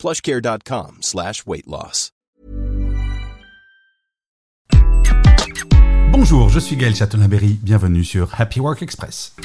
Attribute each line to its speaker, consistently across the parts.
Speaker 1: plushcare.com slash.
Speaker 2: Bonjour, je suis Gaël Chatonaberry, bienvenue sur Happy Work Express.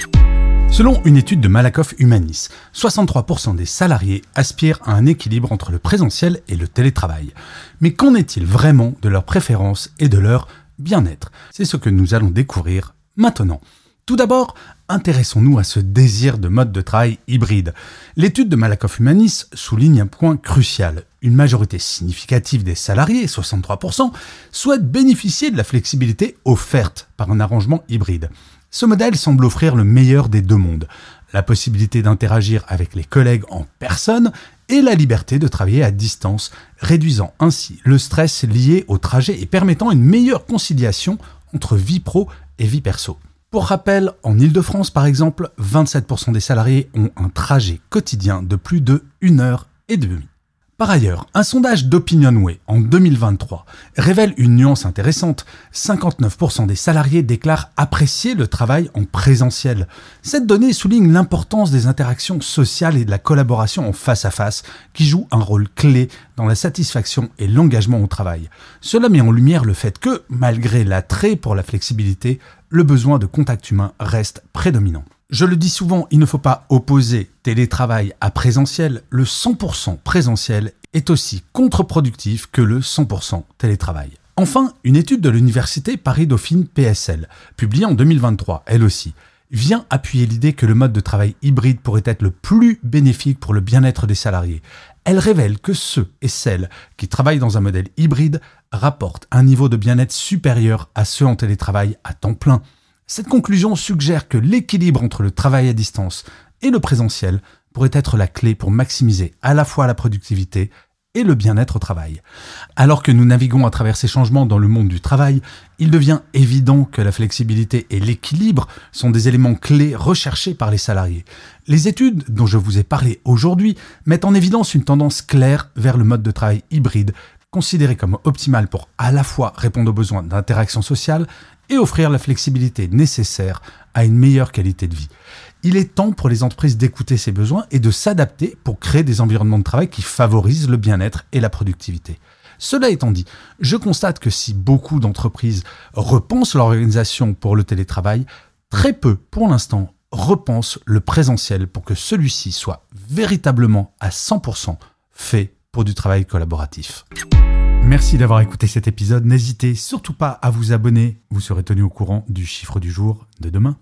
Speaker 2: Selon une étude de Malakoff Humanis, 63% des salariés aspirent à un équilibre entre le présentiel et le télétravail. Mais qu'en est-il vraiment de leurs préférences et de leur bien-être? C'est ce que nous allons découvrir maintenant. Tout d'abord, intéressons-nous à ce désir de mode de travail hybride. L'étude de Malakoff Humanis souligne un point crucial. Une majorité significative des salariés, 63%, souhaitent bénéficier de la flexibilité offerte par un arrangement hybride. Ce modèle semble offrir le meilleur des deux mondes. La possibilité d'interagir avec les collègues en personne et la liberté de travailler à distance, réduisant ainsi le stress lié au trajet et permettant une meilleure conciliation entre vie pro et vie perso. Pour rappel, en Ile-de-France par exemple, 27% des salariés ont un trajet quotidien de plus de 1 heure et demie. Par ailleurs, un sondage d'OpinionWay en 2023 révèle une nuance intéressante. 59% des salariés déclarent apprécier le travail en présentiel. Cette donnée souligne l'importance des interactions sociales et de la collaboration en face à face qui jouent un rôle clé dans la satisfaction et l'engagement au travail. Cela met en lumière le fait que, malgré l'attrait pour la flexibilité, le besoin de contact humain reste prédominant. Je le dis souvent, il ne faut pas opposer télétravail à présentiel. Le 100% présentiel est aussi contre-productif que le 100% télétravail. Enfin, une étude de l'université Paris-Dauphine PSL, publiée en 2023, elle aussi, vient appuyer l'idée que le mode de travail hybride pourrait être le plus bénéfique pour le bien-être des salariés. Elle révèle que ceux et celles qui travaillent dans un modèle hybride rapportent un niveau de bien-être supérieur à ceux en télétravail à temps plein. Cette conclusion suggère que l'équilibre entre le travail à distance et le présentiel pourrait être la clé pour maximiser à la fois la productivité et le bien-être au travail. Alors que nous naviguons à travers ces changements dans le monde du travail, il devient évident que la flexibilité et l'équilibre sont des éléments clés recherchés par les salariés. Les études dont je vous ai parlé aujourd'hui mettent en évidence une tendance claire vers le mode de travail hybride, considéré comme optimal pour à la fois répondre aux besoins d'interaction sociale et offrir la flexibilité nécessaire à une meilleure qualité de vie. Il est temps pour les entreprises d'écouter ces besoins et de s'adapter pour créer des environnements de travail qui favorisent le bien-être et la productivité. Cela étant dit, je constate que si beaucoup d'entreprises repensent l'organisation pour le télétravail, très peu, pour l'instant, repensent le présentiel pour que celui-ci soit véritablement à 100% fait pour du travail collaboratif. Merci d'avoir écouté cet épisode. N'hésitez surtout pas à vous abonner. Vous serez tenu au courant du chiffre du jour de demain.